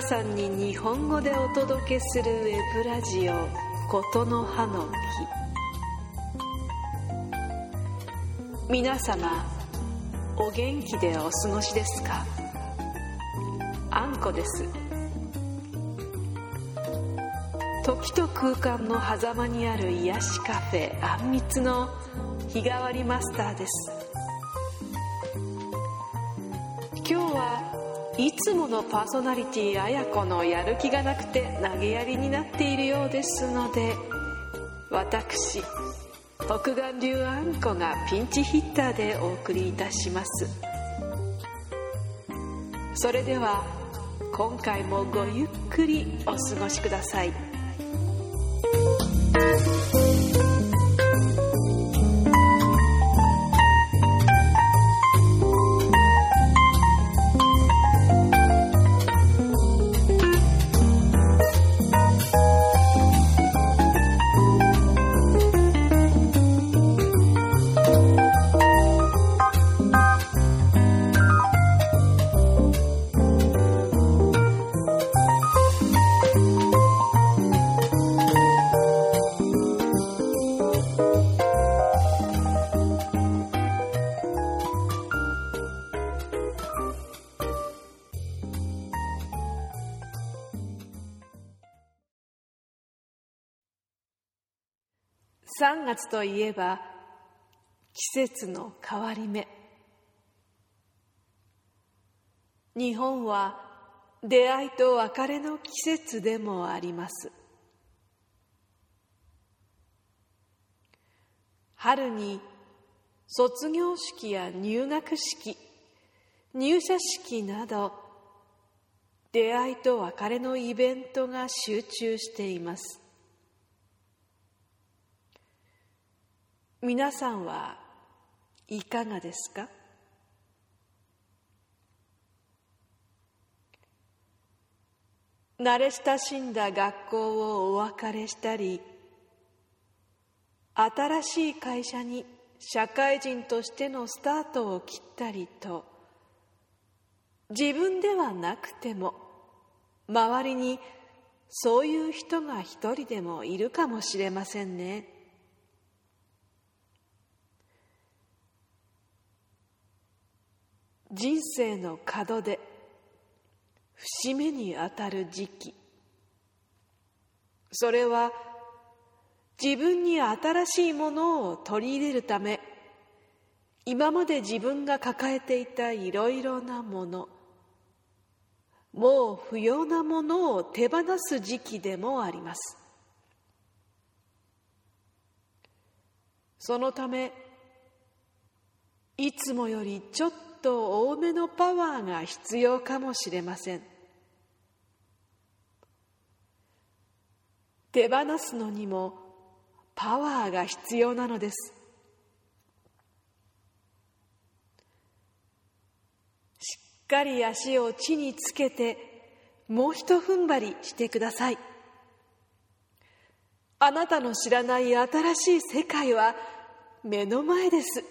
皆さんに日本語でお届けするウェブラジオ「ことの葉の木」皆様お元気でお過ごしですか？あんこです。時と空間の狭間にある癒しカフェあんみつの日替わりマスターです。いつものパーソナリティあや子のやる気がなくて投げやりになっているようですので私北岸流あんこがピンチヒッターでお送りいたします。それでは今回もごゆっくりお過ごしください。3月といえば季節の変わり目。日本は出会いと別れの季節でもあります。春に卒業式や入学式入社式など出会いと別れのイベントが集中しています。皆さんはいかがですか？慣れ親しんだ学校をお別れしたり新しい会社に社会人としてのスタートを切ったりと自分ではなくても周りにそういう人が一人でもいるかもしれませんね。人生の門で節目にあたる時期。それは自分に新しいものを取り入れるため今まで自分が抱えていたいろいろなものもう不要なものを手放す時期でもあります。そのためいつもよりちょっと多めのパワーが必要かもしれません。手放すのにもパワーが必要なのです。しっかり足を地につけてもうひと踏ん張りしてください。あなたの知らない新しい世界は目の前です。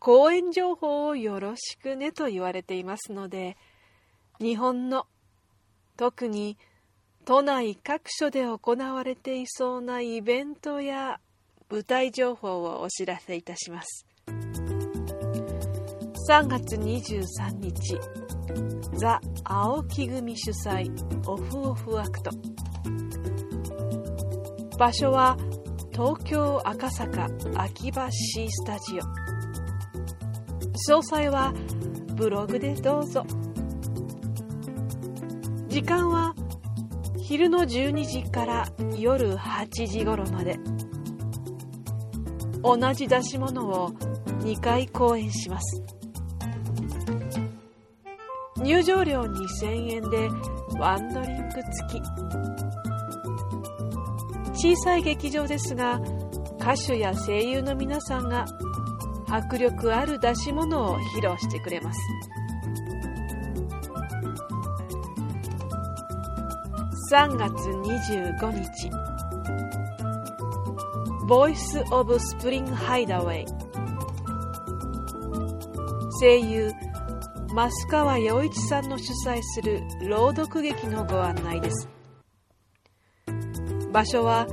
公演情報をよろしくねと言われていますので日本の特に都内各所で行われていそうなイベントや舞台情報をお知らせいたします。3月23日ザ・青木組主催オフオフアクト。場所は東京赤坂秋葉 C スタジオ。詳細はブログでどうぞ。時間は昼の12時から夜8時頃まで。同じ出し物を2回公演します。入場料2000円でワンドリンク付き。小さい劇場ですが歌手や声優の皆さんが迫力ある出し物を披露してくれます。3月25日ボイス・オブ・スプリング・ハイダウェイ声優増川洋一さんの主催する朗読劇のご案内です。場所は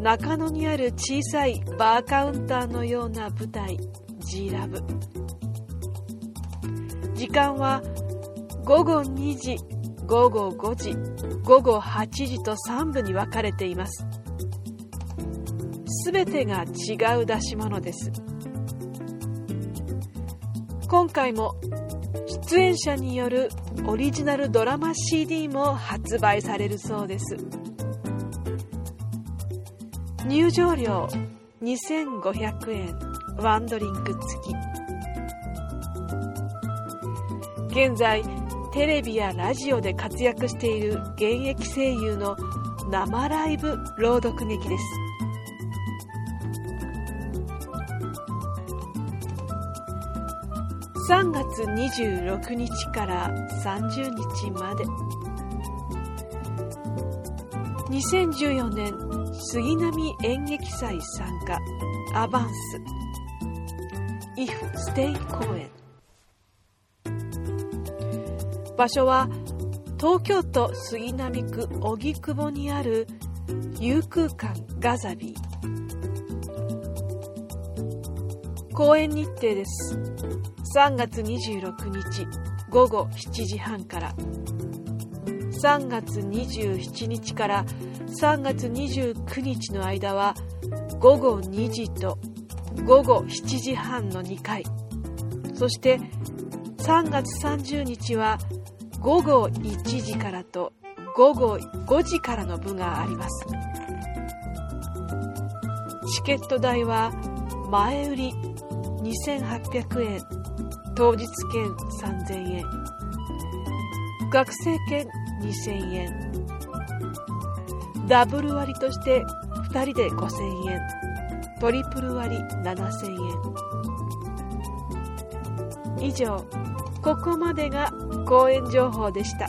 中野にある小さいバーカウンターのような舞台 G ラブ時間は午後2時午後5時午後8時と3部に分かれています。すべてが違う出し物です。今回も出演者によるオリジナルドラマ CD も発売されるそうです。入場料2500円。ワンドリンク付き。現在テレビやラジオで活躍している現役声優の生ライブ朗読劇です。3月26日から30日まで。2014年杉並演劇祭参加。アバンス。If Stay 公園場所は東京都杉並区荻窪にある遊空館ガザビー。公演日程です。3月26日午後7時半から。3月27日から3月29日の間は午後2時と午後7時半の2回。そして3月30日は午後1時からと午後5時からの部があります。チケット代は前売り2800円。当日券3000円。学生券2000円。ダブル割として2人で5000円。トリプル割7000円。以上ここまでが講演情報でした。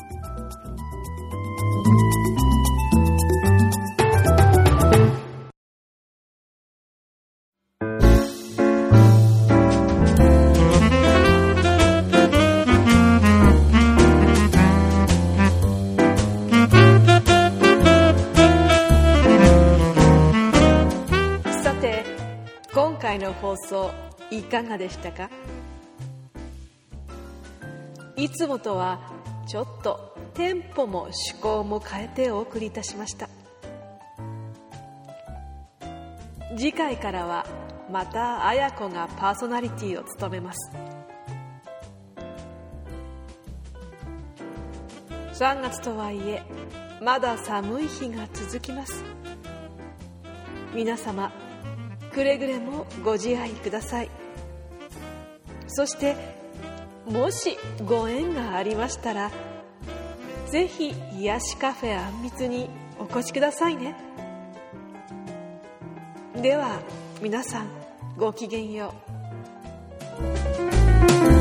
放送いかがでしたか？いつもとはちょっとテンポも趣向も変えてお送りいたしました。次回からはまた綾子がパーソナリティを務めます。3月とはいえまだ寒い日が続きます。皆様くれぐれもご自愛ください。そしてもしご縁がありましたらぜひ癒しカフェあんみつにお越しくださいね。では皆さんごきげんよう。